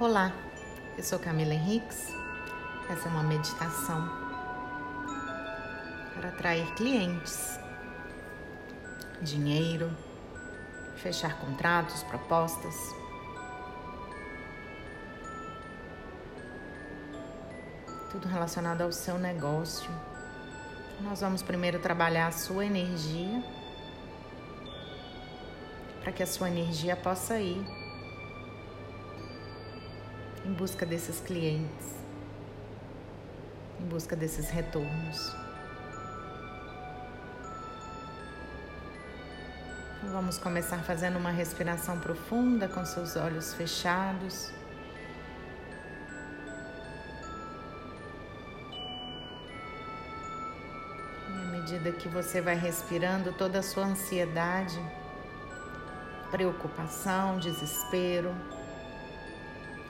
Olá, eu sou Camila Henriques. Essa é uma meditação para atrair clientes, dinheiro, fechar contratos, propostas. Tudo relacionado ao seu negócio. Nós vamos primeiro trabalhar a sua energia para que a sua energia possa ir em busca desses clientes, em busca desses retornos. Vamos começar fazendo uma respiração profunda com seus olhos fechados. E à medida que você vai respirando, toda a sua ansiedade, preocupação, desespero,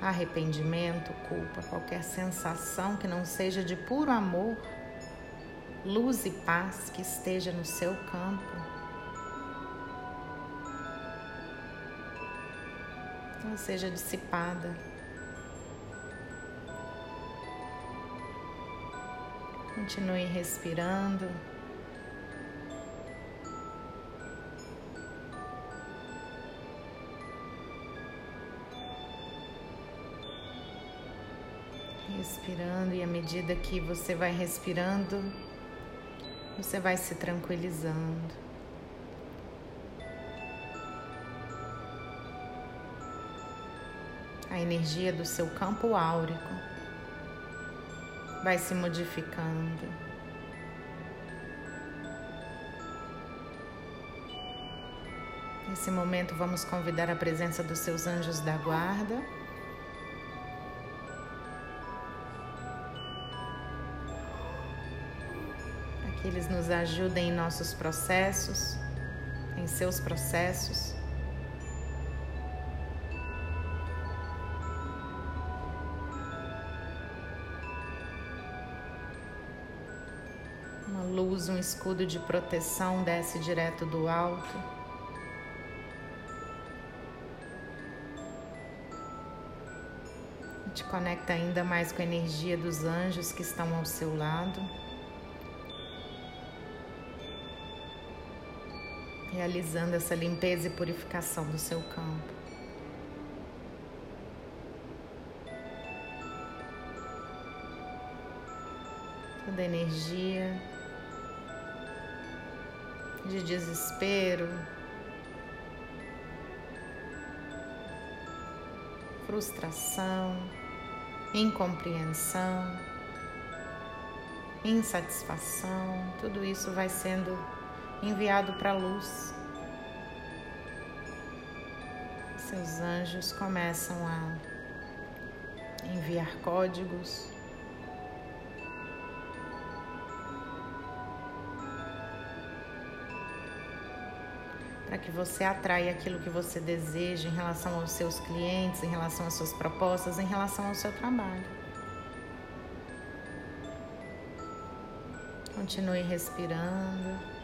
arrependimento, culpa, qualquer sensação que não seja de puro amor, luz e paz que esteja no seu campo. Ela seja dissipada. Continue respirando. Respirando e à medida que você vai respirando, você vai se tranquilizando. A energia do seu campo áurico vai se modificando. Nesse momento, vamos convidar a presença dos seus anjos da guarda. Que eles nos ajudem em nossos processos, em seus processos. Uma luz, um escudo de proteção desce direto do alto. Te conecta ainda mais com a energia dos anjos que estão ao seu lado. Realizando essa limpeza e purificação do seu campo. Toda energia de desespero, frustração, incompreensão, insatisfação, tudo isso vai sendo enviado para a luz. Seus anjos começam a enviar códigos. Para que você atraia aquilo que você deseja em relação aos seus clientes, em relação às suas propostas, em relação ao seu trabalho. Continue respirando.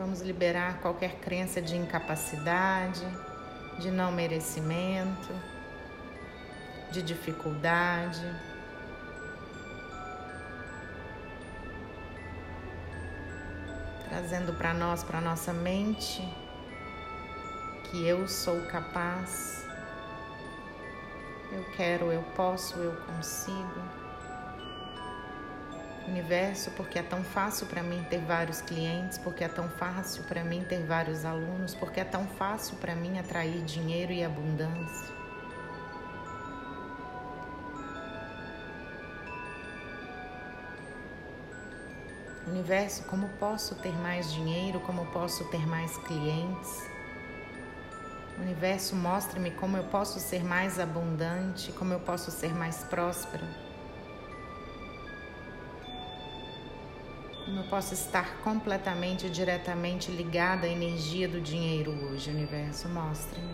Vamos liberar qualquer crença de incapacidade, de não merecimento, de dificuldade. Trazendo para nós, para nossa mente, que eu sou capaz, eu quero, eu posso, eu consigo universo, porque é tão fácil para mim ter vários clientes, porque é tão fácil para mim ter vários alunos, porque é tão fácil para mim atrair dinheiro e abundância. Universo, como posso ter mais dinheiro, como posso ter mais clientes? Universo, mostre-me como eu posso ser mais abundante, como eu posso ser mais próspera. Como eu posso estar completamente e diretamente ligada à energia do dinheiro hoje, universo? Mostre-me.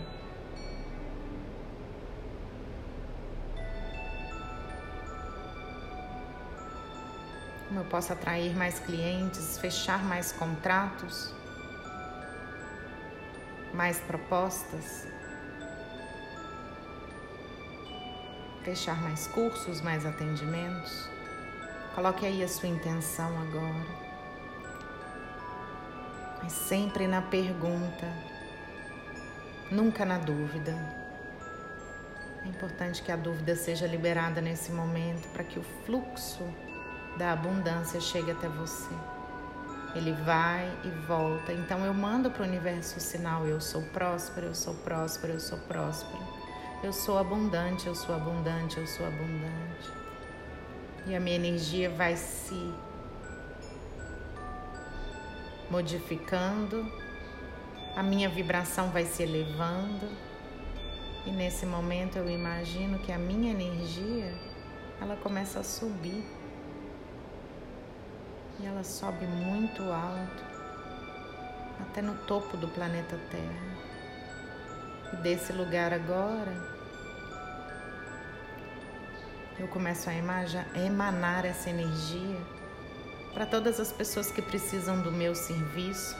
Como eu posso atrair mais clientes, fechar mais contratos, mais propostas, fechar mais cursos, mais atendimentos. Coloque aí a sua intenção agora mas sempre na pergunta, nunca na dúvida. É importante que a dúvida seja liberada nesse momento para que o fluxo da abundância chegue até você. Ele vai e volta. Então eu mando para o universo o sinal: eu sou próspero, eu sou próspero, eu sou próspero. Eu sou abundante, eu sou abundante, eu sou abundante. E a minha energia vai se modificando, a minha vibração vai se elevando. E nesse momento eu imagino que a minha energia, ela começa a subir. E ela sobe muito alto, até no topo do planeta Terra. E desse lugar agora, eu começo a emanar essa energia para todas as pessoas que precisam do meu serviço,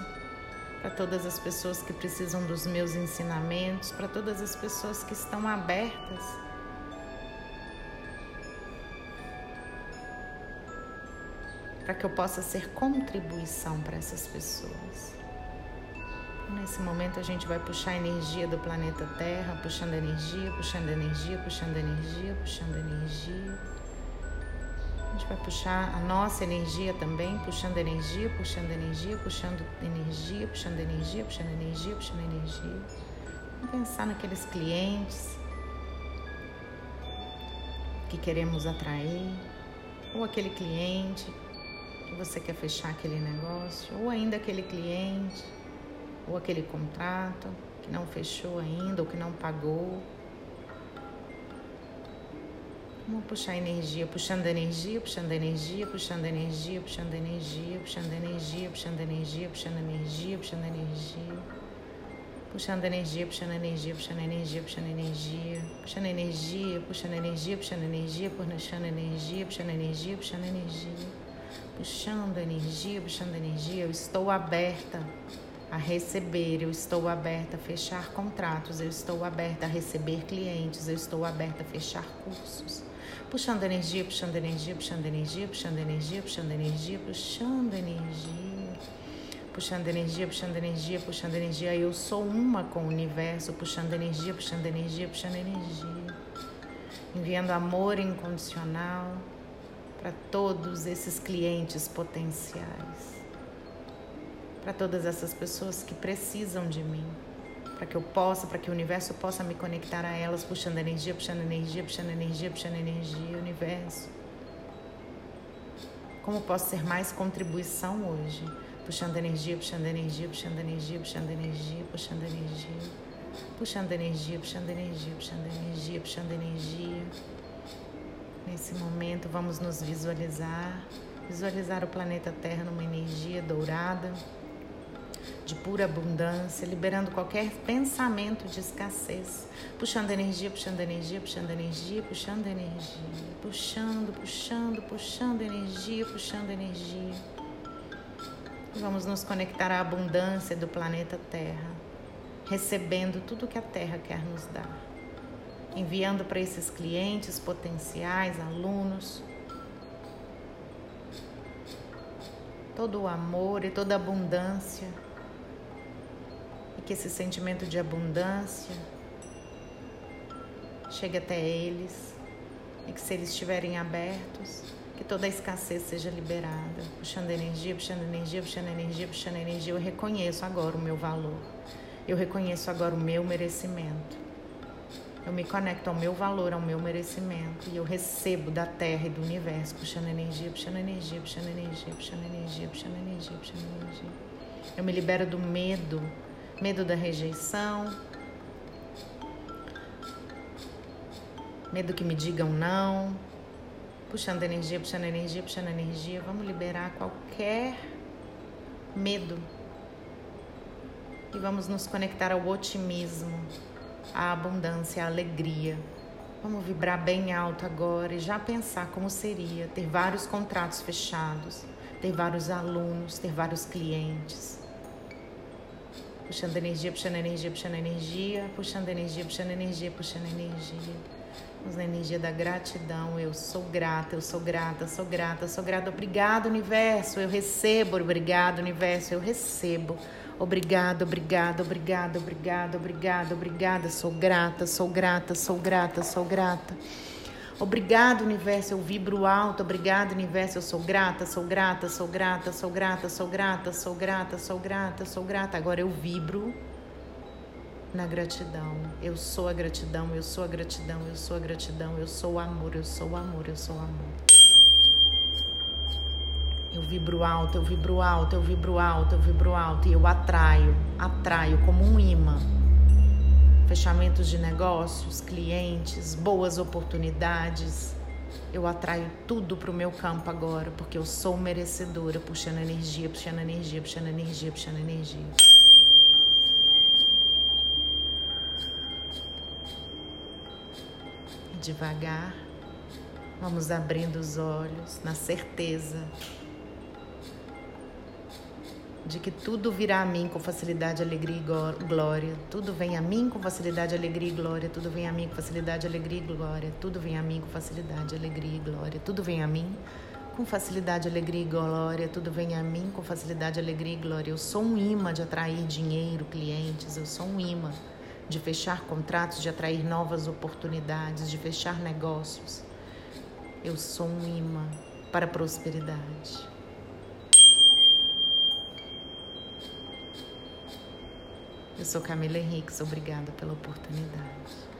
para todas as pessoas que precisam dos meus ensinamentos, para todas as pessoas que estão abertas para que eu possa ser contribuição para essas pessoas. Nesse momento a gente vai puxar a energia do planeta Terra, puxando energia, puxando energia, puxando energia, puxando energia gente vai puxar a nossa energia também, puxando energia, puxando energia, puxando energia, puxando energia, puxando energia, puxando energia. Vamos pensar naqueles clientes que queremos atrair, ou aquele cliente que você quer fechar aquele negócio, ou ainda aquele cliente, ou aquele contrato que não fechou ainda, ou que não pagou. Vamos puxar energia, puxando energia, puxando energia, puxando energia, puxando energia, puxando energia, puxando energia, puxando energia, puxando energia. Puxando energia, puxando energia, puxando energia, puxando energia, puxando energia, puxando energia, puxando energia, puxando energia, puxando energia, puxando energia. Puxando energia, puxando energia, eu estou aberta a receber, eu estou aberta a fechar contratos, eu estou aberta a receber clientes, eu estou aberta a fechar cursos. Puxando energia, puxando energia, puxando energia, puxando energia, puxando energia, puxando energia. Puxando energia, puxando energia, puxando energia. Eu sou uma com o universo, puxando energia, puxando energia, puxando energia. Enviando amor incondicional para todos esses clientes potenciais para todas essas pessoas que precisam de mim para que eu possa, para que o universo possa me conectar a elas, puxando energia, puxando energia, puxando energia, puxando energia, universo. Como posso ser mais contribuição hoje? Puxando energia, puxando energia, puxando energia, puxando energia, puxando energia, puxando energia, puxando energia, puxando energia, puxando energia. Nesse momento, vamos nos visualizar, visualizar o planeta Terra numa energia dourada de pura abundância, liberando qualquer pensamento de escassez, puxando energia, puxando energia, puxando energia, puxando energia, puxando, puxando, puxando energia, puxando energia. E vamos nos conectar à abundância do planeta Terra, recebendo tudo que a Terra quer nos dar, enviando para esses clientes potenciais, alunos, todo o amor e toda a abundância que esse sentimento de abundância chegue até eles e que se eles estiverem abertos, que toda a escassez seja liberada, puxando energia, puxando energia, puxando energia, puxando energia. Eu reconheço agora o meu valor. Eu reconheço agora o meu merecimento. Eu me conecto ao meu valor, ao meu merecimento e eu recebo da terra e do universo, puxando energia, puxando energia, puxando energia, puxando energia, puxando energia, puxando energia. Eu me libero do medo, medo da rejeição, medo que me digam não, puxando energia, puxando energia, puxando energia. Vamos liberar qualquer medo e vamos nos conectar ao otimismo, à abundância, à alegria, Vamos vibrar bem alto agora e já pensar como seria ter vários contratos fechados, ter vários alunos, ter vários clientes. Puxando energia, puxando energia, puxando energia, puxando energia, puxando energia, puxando energia. Vamos na energia da gratidão. Eu sou grata, eu sou grata, sou grata, sou grata. Obrigado, universo. Eu recebo. Obrigado, universo. Eu recebo. Obrigado, obrigado, obrigado, obrigado, obrigado, obrigada. Sou grata, sou grata, sou grata, sou grata. Obrigado, universo, eu vibro alto. Obrigado, universo, eu sou grata, sou grata, sou grata, sou grata, sou grata, sou grata, sou grata, sou grata. Agora eu vibro na gratidão. Eu sou a gratidão, eu sou a gratidão, eu sou a gratidão, eu sou o amor, eu sou o amor, eu sou o amor. Eu vibro alto, eu vibro alto, eu vibro alto, eu vibro alto e eu atraio, atraio como um imã. Fechamentos de negócios, clientes, boas oportunidades. Eu atraio tudo para o meu campo agora, porque eu sou merecedora, puxando energia, puxando energia, puxando energia, puxando energia. Devagar, vamos abrindo os olhos na certeza de que tudo virá a mim com facilidade, alegria e glória. Tudo vem a mim com facilidade, alegria e glória. Tudo vem a mim com facilidade, alegria e glória. Tudo vem a mim com facilidade, alegria e glória. Tudo vem a mim com facilidade, alegria e glória. Tudo vem a mim com facilidade, alegria e glória. Eu sou um imã de atrair dinheiro, clientes. Eu sou um imã de fechar contratos, de atrair novas oportunidades, de fechar negócios. Eu sou um imã para prosperidade. Eu sou Camila Henriques, obrigada pela oportunidade.